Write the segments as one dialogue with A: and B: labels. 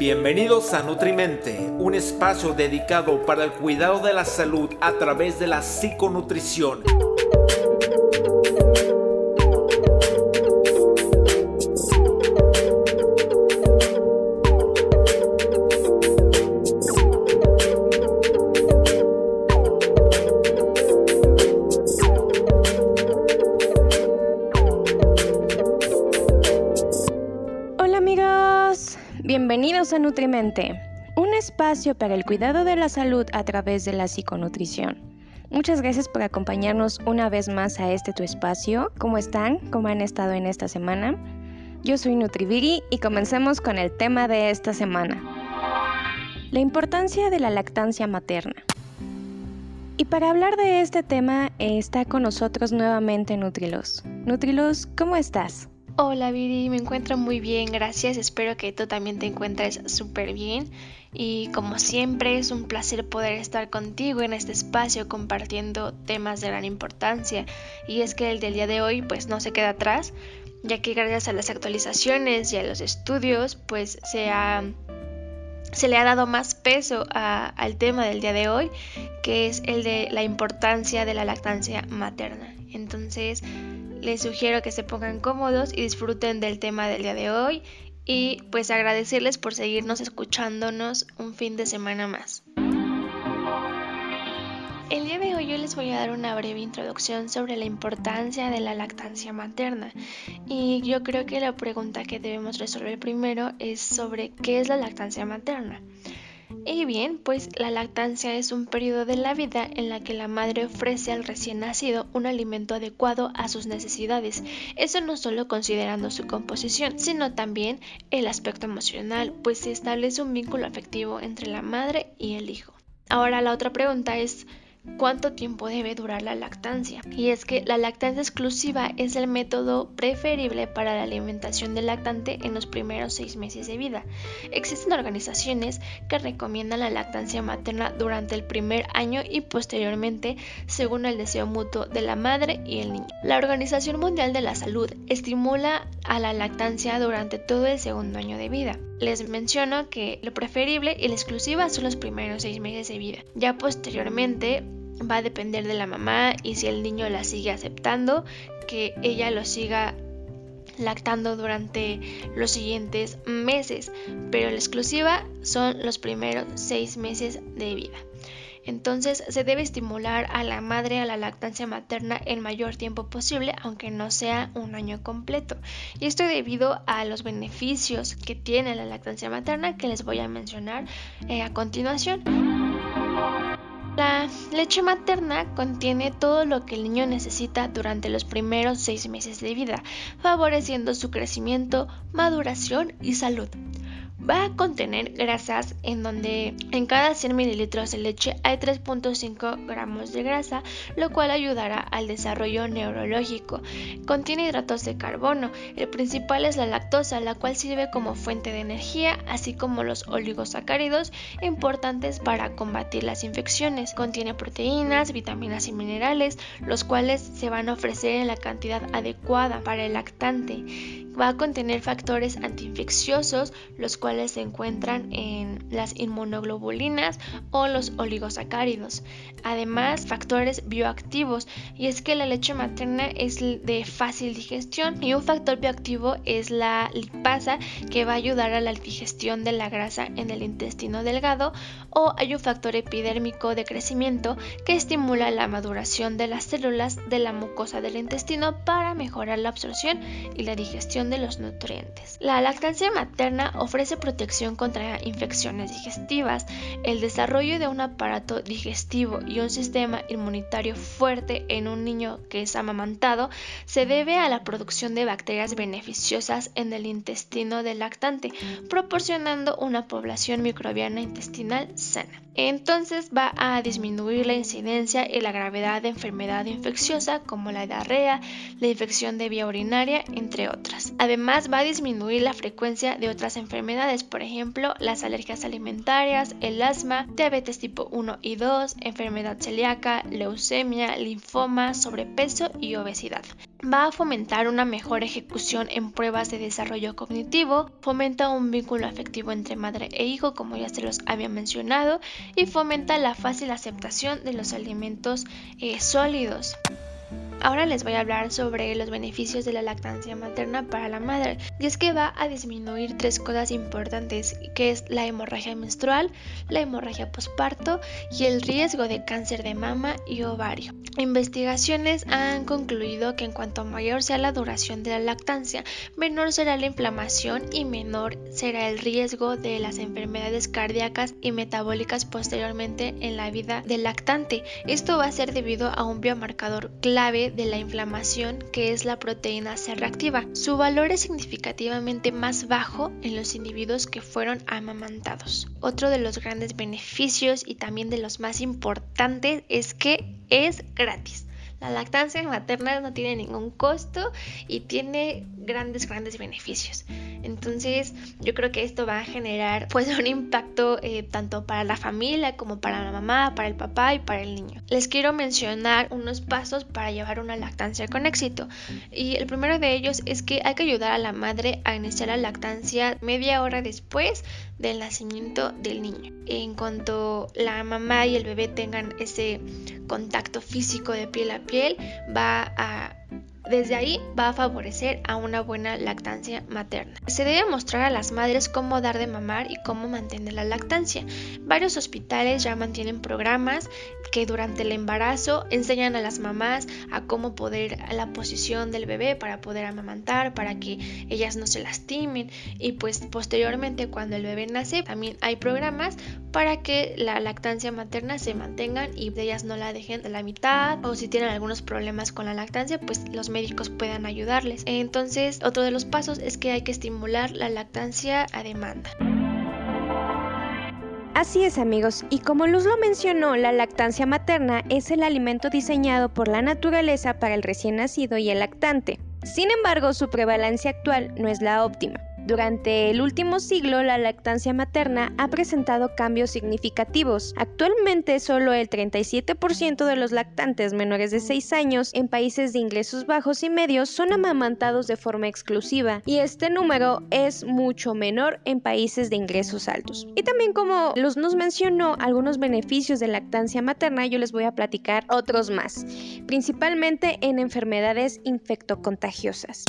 A: Bienvenidos a Nutrimente, un espacio dedicado para el cuidado de la salud a través de la psiconutrición.
B: Para el cuidado de la salud a través de la psiconutrición. Muchas gracias por acompañarnos una vez más a este tu espacio. ¿Cómo están? ¿Cómo han estado en esta semana? Yo soy Nutriviri y comencemos con el tema de esta semana. La importancia de la lactancia materna. Y para hablar de este tema está con nosotros nuevamente Nutrilos. Nutrilos, ¿cómo estás?
C: Hola Viri, me encuentro muy bien, gracias. Espero que tú también te encuentres súper bien. Y como siempre es un placer poder estar contigo en este espacio compartiendo temas de gran importancia. Y es que el del día de hoy pues no se queda atrás, ya que gracias a las actualizaciones y a los estudios pues se le ha dado más peso al tema del día de hoy, que es el de la importancia de la lactancia materna. Entonces, les sugiero que se pongan cómodos y disfruten del tema del día de hoy y pues agradecerles por seguirnos escuchándonos un fin de semana más. El día de hoy yo les voy a dar una breve introducción sobre la importancia de la lactancia materna y yo creo que la pregunta que debemos resolver primero es sobre qué es la lactancia materna. Y bien, pues la lactancia es un periodo de la vida en la que la madre ofrece al recién nacido un alimento adecuado a sus necesidades. Eso no solo considerando su composición, sino también el aspecto emocional, pues se establece un vínculo afectivo entre la madre y el hijo. Ahora la otra pregunta es, cuánto tiempo debe durar la lactancia. Y es que la lactancia exclusiva es el método preferible para la alimentación del lactante en los primeros seis meses de vida. Existen organizaciones que recomiendan la lactancia materna durante el primer año y posteriormente según el deseo mutuo de la madre y el niño. La Organización Mundial de la Salud estimula a la lactancia durante todo el segundo año de vida. Les menciono que lo preferible y la exclusiva son los primeros seis meses de vida. Ya posteriormente va a depender de la mamá y si el niño la sigue aceptando, que ella lo siga lactando durante los siguientes meses, pero la exclusiva son los primeros seis meses de vida. Entonces se debe estimular a la madre a la lactancia materna el mayor tiempo posible, aunque no sea un año completo. Y esto debido a los beneficios que tiene la lactancia materna que les voy a mencionar eh, a continuación. La leche materna contiene todo lo que el niño necesita durante los primeros seis meses de vida, favoreciendo su crecimiento, maduración y salud va a contener grasas en donde en cada 100 mililitros de leche hay 3.5 gramos de grasa, lo cual ayudará al desarrollo neurológico. Contiene hidratos de carbono, el principal es la lactosa, la cual sirve como fuente de energía, así como los oligosacáridos importantes para combatir las infecciones. Contiene proteínas, vitaminas y minerales, los cuales se van a ofrecer en la cantidad adecuada para el lactante va a contener factores antiinfecciosos, los cuales se encuentran en las inmunoglobulinas o los oligosacáridos. Además, factores bioactivos, y es que la leche materna es de fácil digestión y un factor bioactivo es la lipasa que va a ayudar a la digestión de la grasa en el intestino delgado o hay un factor epidérmico de crecimiento que estimula la maduración de las células de la mucosa del intestino para mejorar la absorción y la digestión de los nutrientes. La lactancia materna ofrece protección contra infecciones digestivas, el desarrollo de un aparato digestivo y un sistema inmunitario fuerte en un niño que es amamantado se debe a la producción de bacterias beneficiosas en el intestino del lactante, proporcionando una población microbiana intestinal sana. Entonces va a disminuir la incidencia y la gravedad de enfermedad infecciosa como la diarrea, la infección de vía urinaria, entre otras. Además, va a disminuir la frecuencia de otras enfermedades, por ejemplo, las alergias alimentarias, el asma, diabetes tipo 1 y 2, enfermedad celíaca, leucemia, linfoma, sobrepeso y obesidad. Va a fomentar una mejor ejecución en pruebas de desarrollo cognitivo, fomenta un vínculo afectivo entre madre e hijo, como ya se los había mencionado, y fomenta la fácil aceptación de los alimentos eh, sólidos. Ahora les voy a hablar sobre los beneficios de la lactancia materna para la madre. Y es que va a disminuir tres cosas importantes, que es la hemorragia menstrual, la hemorragia posparto y el riesgo de cáncer de mama y ovario. Investigaciones han concluido que en cuanto mayor sea la duración de la lactancia, menor será la inflamación y menor será el riesgo de las enfermedades cardíacas y metabólicas posteriormente en la vida del lactante. Esto va a ser debido a un biomarcador clave de la inflamación que es la proteína C reactiva. Su valor es significativamente más bajo en los individuos que fueron amamantados. Otro de los grandes beneficios y también de los más importantes es que es gratis. La lactancia materna no tiene ningún costo y tiene grandes, grandes beneficios. Entonces, yo creo que esto va a generar pues un impacto eh, tanto para la familia como para la mamá, para el papá y para el niño. Les quiero mencionar unos pasos para llevar una lactancia con éxito. Y el primero de ellos es que hay que ayudar a la madre a iniciar la lactancia media hora después del nacimiento del niño. En cuanto la mamá y el bebé tengan ese contacto físico de piel a piel, va a desde ahí va a favorecer a una buena lactancia materna. Se debe mostrar a las madres cómo dar de mamar y cómo mantener la lactancia. Varios hospitales ya mantienen programas que durante el embarazo enseñan a las mamás a cómo poder la posición del bebé para poder amamantar, para que ellas no se lastimen y pues posteriormente cuando el bebé nace también hay programas para que la lactancia materna se mantengan y ellas no la dejen a la mitad o si tienen algunos problemas con la lactancia pues los médicos puedan ayudarles. Entonces otro de los pasos es que hay que estimular la lactancia a demanda.
B: Así es amigos, y como Luz lo mencionó, la lactancia materna es el alimento diseñado por la naturaleza para el recién nacido y el lactante. Sin embargo, su prevalencia actual no es la óptima. Durante el último siglo, la lactancia materna ha presentado cambios significativos. Actualmente, solo el 37% de los lactantes menores de 6 años en países de ingresos bajos y medios son amamantados de forma exclusiva, y este número es mucho menor en países de ingresos altos. Y también como Luz nos mencionó algunos beneficios de lactancia materna, yo les voy a platicar otros más, principalmente en enfermedades infectocontagiosas.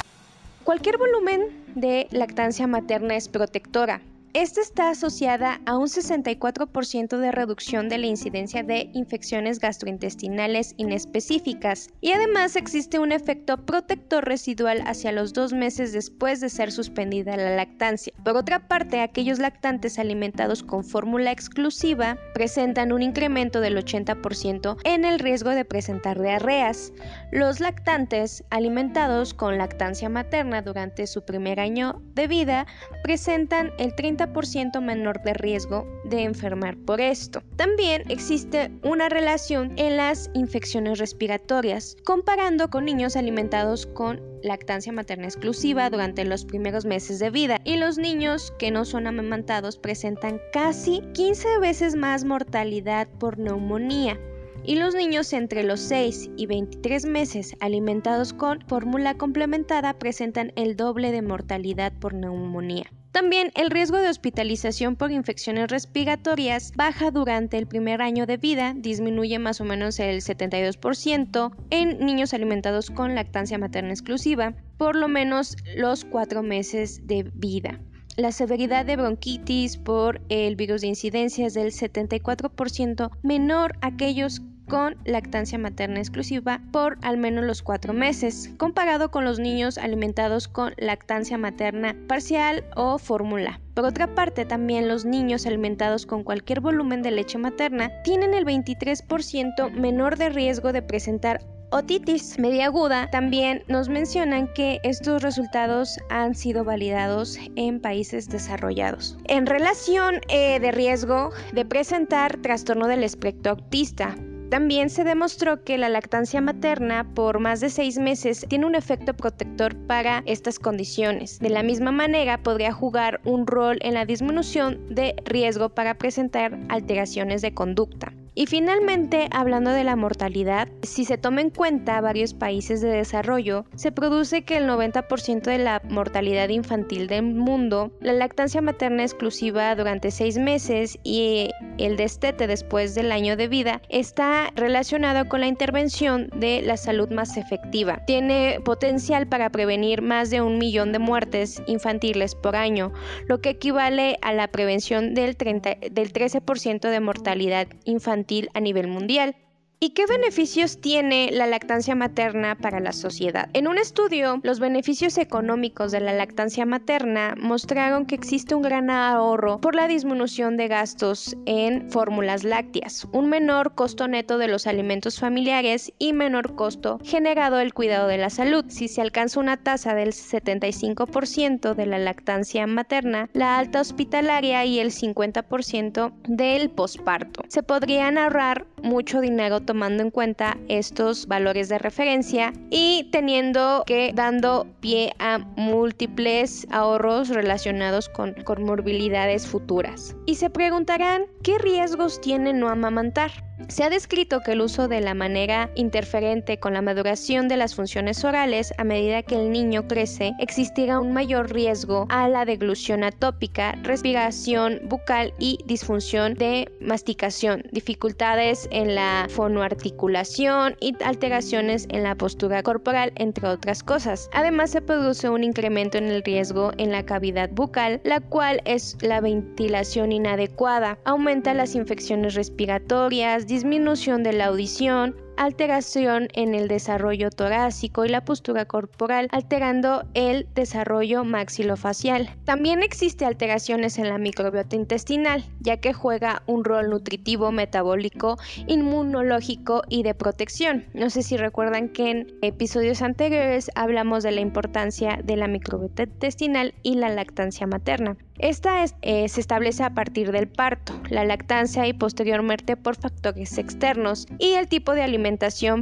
B: Cualquier volumen de lactancia materna es protectora, esta está asociada a un 64% de reducción de la incidencia de infecciones gastrointestinales inespecíficas y además existe un efecto protector residual hacia los dos meses después de ser suspendida la lactancia. Por otra parte, aquellos lactantes alimentados con fórmula exclusiva presentan un incremento del 80% en el riesgo de presentar diarreas. Los lactantes alimentados con lactancia materna durante su primer año de vida presentan el 30 ciento menor de riesgo de enfermar por esto. También existe una relación en las infecciones respiratorias, comparando con niños alimentados con lactancia materna exclusiva durante los primeros meses de vida y los niños que no son amamantados presentan casi 15 veces más mortalidad por neumonía y los niños entre los 6 y 23 meses alimentados con fórmula complementada presentan el doble de mortalidad por neumonía. También el riesgo de hospitalización por infecciones respiratorias baja durante el primer año de vida, disminuye más o menos el 72% en niños alimentados con lactancia materna exclusiva, por lo menos los cuatro meses de vida. La severidad de bronquitis por el virus de incidencia es del 74% menor a aquellos con lactancia materna exclusiva por al menos los cuatro meses, comparado con los niños alimentados con lactancia materna parcial o fórmula. Por otra parte, también los niños alimentados con cualquier volumen de leche materna tienen el 23% menor de riesgo de presentar otitis media aguda, también nos mencionan que estos resultados han sido validados en países desarrollados. En relación eh, de riesgo de presentar trastorno del espectro autista, también se demostró que la lactancia materna por más de seis meses tiene un efecto protector para estas condiciones. De la misma manera, podría jugar un rol en la disminución de riesgo para presentar alteraciones de conducta. Y finalmente, hablando de la mortalidad, si se toma en cuenta varios países de desarrollo, se produce que el 90% de la mortalidad infantil del mundo, la lactancia materna exclusiva durante seis meses y el destete después del año de vida está relacionado con la intervención de la salud más efectiva. Tiene potencial para prevenir más de un millón de muertes infantiles por año, lo que equivale a la prevención del, 30, del 13% de mortalidad infantil a nivel mundial. ¿Y qué beneficios tiene la lactancia materna para la sociedad? En un estudio, los beneficios económicos de la lactancia materna mostraron que existe un gran ahorro por la disminución de gastos en fórmulas lácteas, un menor costo neto de los alimentos familiares y menor costo generado del cuidado de la salud. Si se alcanza una tasa del 75% de la lactancia materna, la alta hospitalaria y el 50% del posparto. Se podrían ahorrar mucho dinero tomando en cuenta estos valores de referencia y teniendo que dando pie a múltiples ahorros relacionados con comorbilidades futuras. Y se preguntarán, ¿qué riesgos tiene no amamantar? Se ha descrito que el uso de la manera interferente con la maduración de las funciones orales a medida que el niño crece existirá un mayor riesgo a la deglución atópica, respiración bucal y disfunción de masticación, dificultades en la fonoarticulación y alteraciones en la postura corporal, entre otras cosas. Además se produce un incremento en el riesgo en la cavidad bucal, la cual es la ventilación inadecuada, aumenta las infecciones respiratorias, disminución de la audición, alteración en el desarrollo torácico y la postura corporal, alterando el desarrollo maxilofacial. También existe alteraciones en la microbiota intestinal, ya que juega un rol nutritivo, metabólico, inmunológico y de protección. No sé si recuerdan que en episodios anteriores hablamos de la importancia de la microbiota intestinal y la lactancia materna. Esta eh, se establece a partir del parto, la lactancia y posteriormente por factores externos y el tipo de alimentación,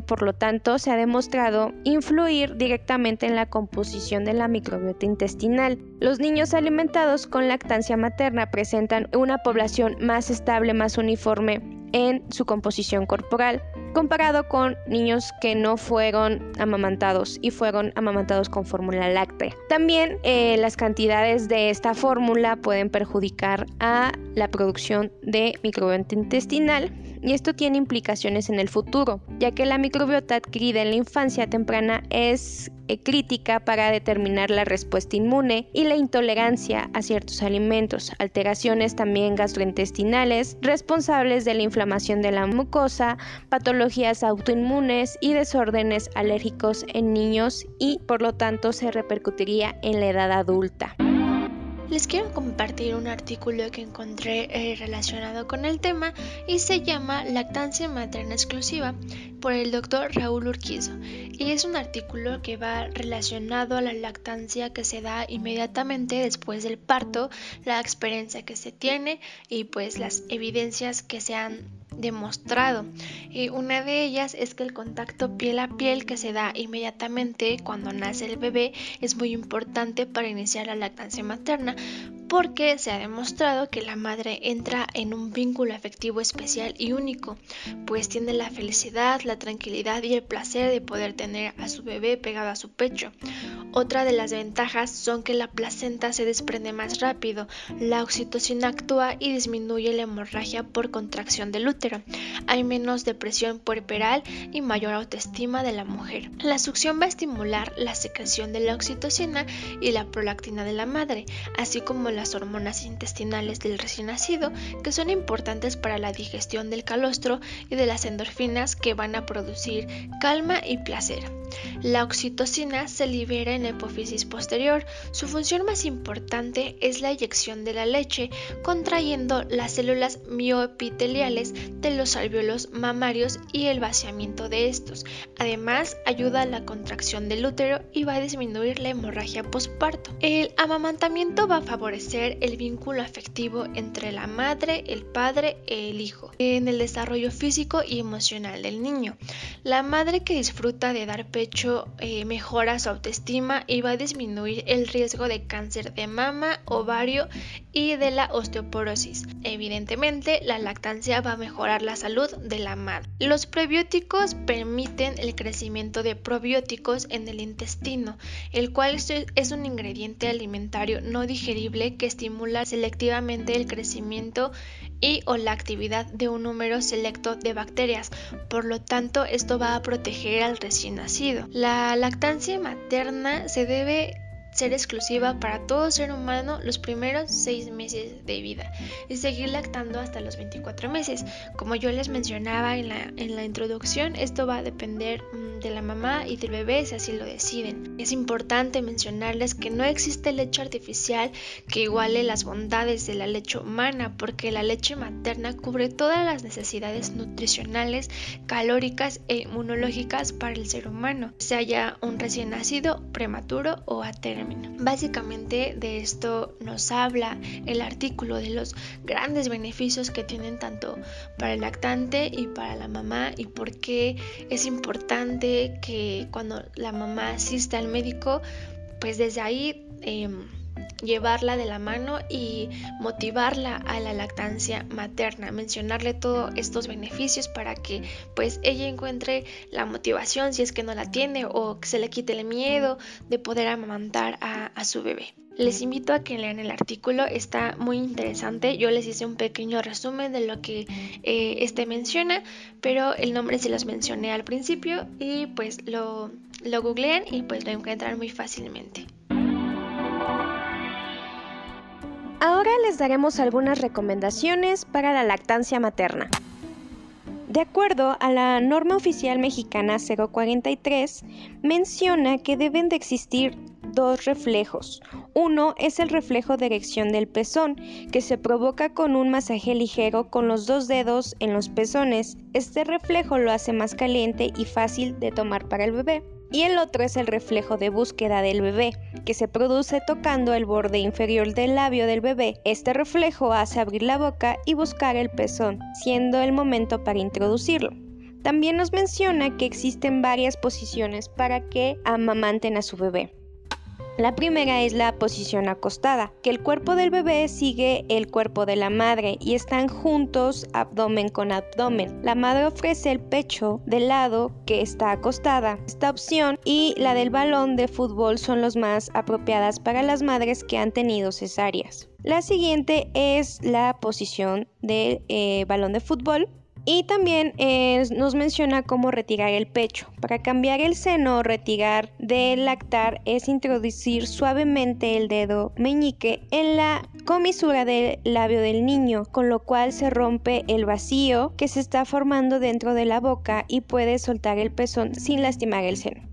B: por lo tanto, se ha demostrado influir directamente en la composición de la microbiota intestinal. Los niños alimentados con lactancia materna presentan una población más estable, más uniforme en su composición corporal, comparado con niños que no fueron amamantados y fueron amamantados con fórmula láctea. También eh, las cantidades de esta fórmula pueden perjudicar a la producción de microbiota intestinal y esto tiene implicaciones en el futuro, ya que la microbiota adquirida en la infancia temprana es eh, crítica para determinar la respuesta inmune y la intolerancia a ciertos alimentos, alteraciones también gastrointestinales responsables de la inflamación de la mucosa, patologías autoinmunes y desórdenes alérgicos en niños y por lo tanto se repercutiría en la edad adulta.
C: Les quiero compartir un artículo que encontré eh, relacionado con el tema y se llama Lactancia materna exclusiva por el doctor Raúl Urquizo. Y es un artículo que va relacionado a la lactancia que se da inmediatamente después del parto, la experiencia que se tiene y pues las evidencias que se han demostrado. y una de ellas es que el contacto piel a piel que se da inmediatamente cuando nace el bebé es muy importante para iniciar la lactancia materna porque se ha demostrado que la madre entra en un vínculo afectivo especial y único, pues tiene la felicidad, la tranquilidad y el placer de poder tener a su bebé pegado a su pecho. Otra de las ventajas son que la placenta se desprende más rápido, la oxitocina actúa y disminuye la hemorragia por contracción del útero. Hay menos depresión puerperal y mayor autoestima de la mujer. La succión va a estimular la secreción de la oxitocina y la prolactina de la madre, así como las hormonas intestinales del recién nacido, que son importantes para la digestión del calostro y de las endorfinas que van a producir calma y placer. La oxitocina se libera en la hipófisis posterior. Su función más importante es la eyección de la leche, contrayendo las células mioepiteliales de los mamarios y el vaciamiento de estos. Además, ayuda a la contracción del útero y va a disminuir la hemorragia postparto. El amamantamiento va a favorecer el vínculo afectivo entre la madre, el padre y el hijo en el desarrollo físico y emocional del niño. La madre que disfruta de dar pecho eh, mejora su autoestima y va a disminuir el riesgo de cáncer de mama, ovario y de la osteoporosis. Evidentemente, la lactancia va a mejorar la salud de la madre. Los prebióticos permiten el crecimiento de probióticos en el intestino, el cual es un ingrediente alimentario no digerible que estimula selectivamente el crecimiento y o la actividad de un número selecto de bacterias. Por lo tanto, esto va a proteger al recién nacido. La lactancia materna se debe ser exclusiva para todo ser humano los primeros seis meses de vida y seguir lactando hasta los 24 meses. Como yo les mencionaba en la, en la introducción, esto va a depender mm, de la mamá y del bebé si así lo deciden. Es importante mencionarles que no existe leche artificial que iguale las bondades de la leche humana porque la leche materna cubre todas las necesidades nutricionales, calóricas e inmunológicas para el ser humano, sea ya un recién nacido, prematuro o a término. Básicamente de esto nos habla el artículo de los grandes beneficios que tienen tanto para el lactante y para la mamá y por qué es importante que cuando la mamá asista al médico, pues desde ahí... Em, llevarla de la mano y motivarla a la lactancia materna, mencionarle todos estos beneficios para que pues ella encuentre la motivación si es que no la tiene o que se le quite el miedo de poder amamantar a, su bebé. Les invito a que lean el artículo, está muy interesante. Yo les hice un pequeño resumen de lo que eh, este menciona, pero el nombre se los mencioné al principio y pues lo, lo googlean y pues lo encuentran muy fácilmente.
B: Ahora les daremos algunas recomendaciones para la lactancia materna. De acuerdo a la norma oficial mexicana 043, menciona que deben de existir dos reflejos. Uno es el reflejo de erección del pezón, que se provoca con un masaje ligero con los dos dedos en los pezones. Este reflejo lo hace más caliente y fácil de tomar para el bebé y el otro es el reflejo de búsqueda del bebé, que se produce tocando el borde inferior del labio del bebé. Este reflejo hace abrir la boca y buscar el pezón, siendo el momento para introducirlo. También nos menciona que existen varias posiciones para que amamanten a su bebé. La primera es la posición acostada, que el cuerpo del bebé sigue el cuerpo de la madre y están juntos abdomen con abdomen. La madre ofrece el pecho del lado que está acostada. Esta opción y la del balón de fútbol son las más apropiadas para las madres que han tenido cesáreas. La siguiente es la posición del eh, balón de fútbol y también eh, nos menciona cómo retirar el pecho. Para cambiar el seno o retirar del lactar es introducir suavemente el dedo meñique en la comisura del labio del niño, con lo cual se rompe el vacío que se está formando dentro de la boca y puede soltar el pezón sin lastimar el seno.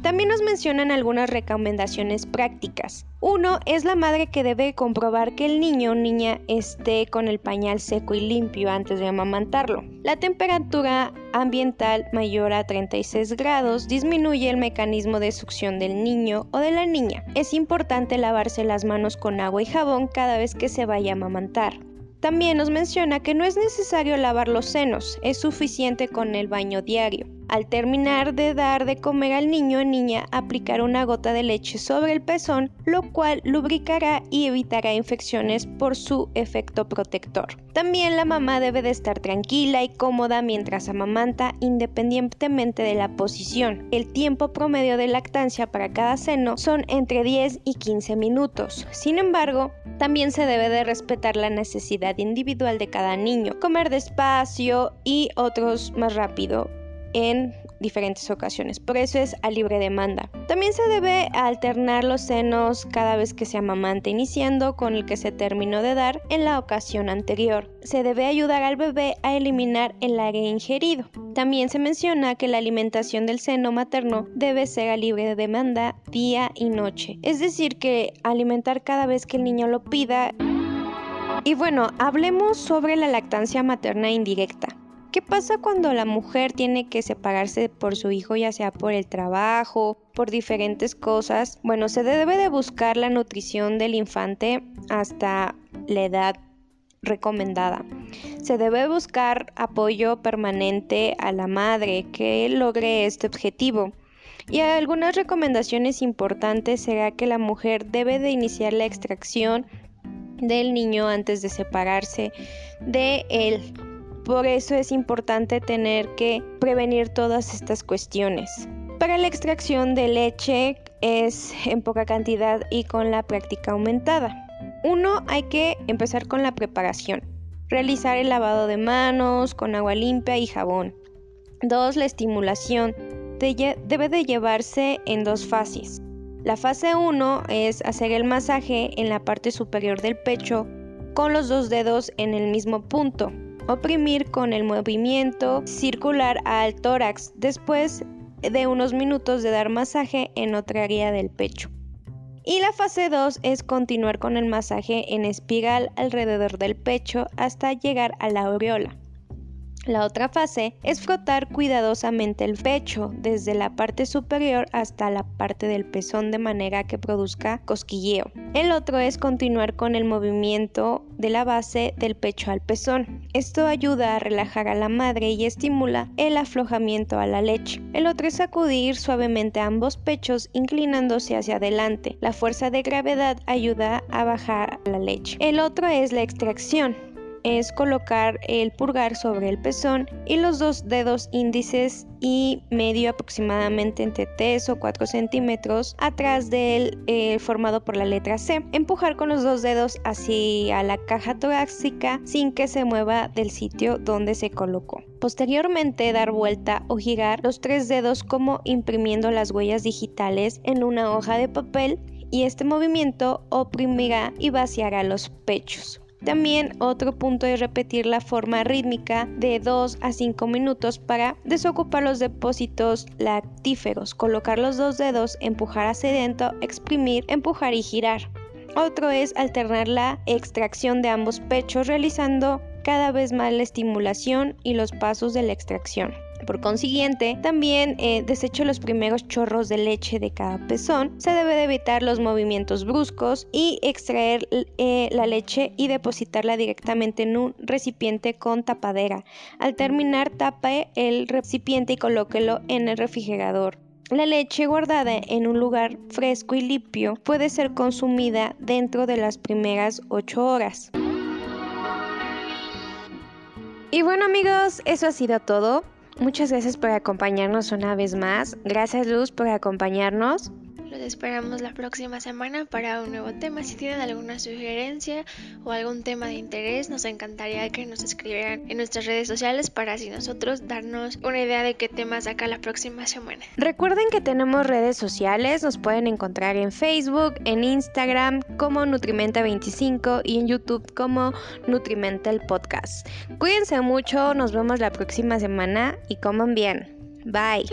B: También nos mencionan algunas recomendaciones prácticas. Uno es la madre que debe comprobar que el niño o niña esté con el pañal seco y limpio antes de amamantarlo. La temperatura ambiental mayor a 36 grados disminuye el mecanismo de succión del niño o de la niña. Es importante lavarse las manos con agua y jabón cada vez que se vaya a amamantar. También nos menciona que no es necesario lavar los senos, es suficiente con el baño diario. Al terminar de dar de comer al niño o niña, aplicar una gota de leche sobre el pezón, lo cual lubricará y evitará infecciones por su efecto protector. También la mamá debe de estar tranquila y cómoda mientras amamanta independientemente de la posición. El tiempo promedio de lactancia para cada seno son entre 10 y 15 minutos. Sin embargo, también se debe de respetar la necesidad individual de cada niño, comer despacio y otros más rápido en diferentes ocasiones. Por eso es a libre demanda. También se debe alternar los senos cada vez que se amamanta, iniciando con el que se terminó de dar en la ocasión anterior. Se debe ayudar al bebé a eliminar el aire ingerido. También se menciona que la alimentación del seno materno debe ser a libre demanda día y noche. Es decir, que alimentar cada vez que el niño lo pida. Y bueno, hablemos sobre la lactancia materna indirecta. ¿Qué pasa cuando la mujer tiene que separarse por su hijo, ya sea por el trabajo, por diferentes cosas? Bueno, se debe de buscar la nutrición del infante hasta la edad recomendada. Se debe buscar apoyo permanente a la madre que logre este objetivo. Y algunas recomendaciones importantes será que la mujer debe de iniciar la extracción del niño antes de separarse de él. Por eso es importante tener que prevenir todas estas cuestiones. Para la extracción de leche es en poca cantidad y con la práctica aumentada. Uno, hay que empezar con la preparación. Realizar el lavado de manos con agua limpia y jabón. Dos, la estimulación. Debe de llevarse en dos fases. La fase 1 es hacer el masaje en la parte superior del pecho con los dos dedos en el mismo punto. Oprimir con el movimiento circular al tórax después de unos minutos de dar masaje en otra área del pecho. Y la fase 2 es continuar con el masaje en espiral alrededor del pecho hasta llegar a la aureola. La otra fase es frotar cuidadosamente el pecho desde la parte superior hasta la parte del pezón de manera que produzca cosquilleo. El otro es continuar con el movimiento de la base del pecho al pezón. Esto ayuda a relajar a la madre y estimula el aflojamiento a la leche. El otro es sacudir suavemente ambos pechos inclinándose hacia adelante. La fuerza de gravedad ayuda a bajar la leche. El otro es la extracción es colocar el pulgar sobre el pezón y los dos dedos índices y medio aproximadamente entre 3 o 4 centímetros atrás del eh, formado por la letra C. Empujar con los dos dedos hacia la caja torácica sin que se mueva del sitio donde se colocó. Posteriormente dar vuelta o girar los tres dedos como imprimiendo las huellas digitales en una hoja de papel y este movimiento oprimirá y vaciará los pechos. También otro punto es repetir la forma rítmica de 2 a 5 minutos para desocupar los depósitos lactíferos, colocar los dos dedos, empujar hacia adentro, exprimir, empujar y girar. Otro es alternar la extracción de ambos pechos realizando cada vez más la estimulación y los pasos de la extracción. Por consiguiente, también eh, desecho los primeros chorros de leche de cada pezón. Se debe de evitar los movimientos bruscos y extraer eh, la leche y depositarla directamente en un recipiente con tapadera. Al terminar, tape el recipiente y colóquelo en el refrigerador. La leche guardada en un lugar fresco y limpio puede ser consumida dentro de las primeras 8 horas. Y bueno amigos, eso ha sido todo. Muchas gracias por acompañarnos una vez más. Gracias Luz por acompañarnos.
C: Los esperamos la próxima semana para un nuevo tema. Si tienen alguna sugerencia o algún tema de interés, nos encantaría que nos escribieran en nuestras redes sociales para así nosotros darnos una idea de qué tema saca la próxima semana.
B: Recuerden que tenemos redes sociales, nos pueden encontrar en Facebook, en Instagram como Nutrimenta25 y en YouTube como Nutrimenta el Podcast. Cuídense mucho, nos vemos la próxima semana y coman bien. Bye.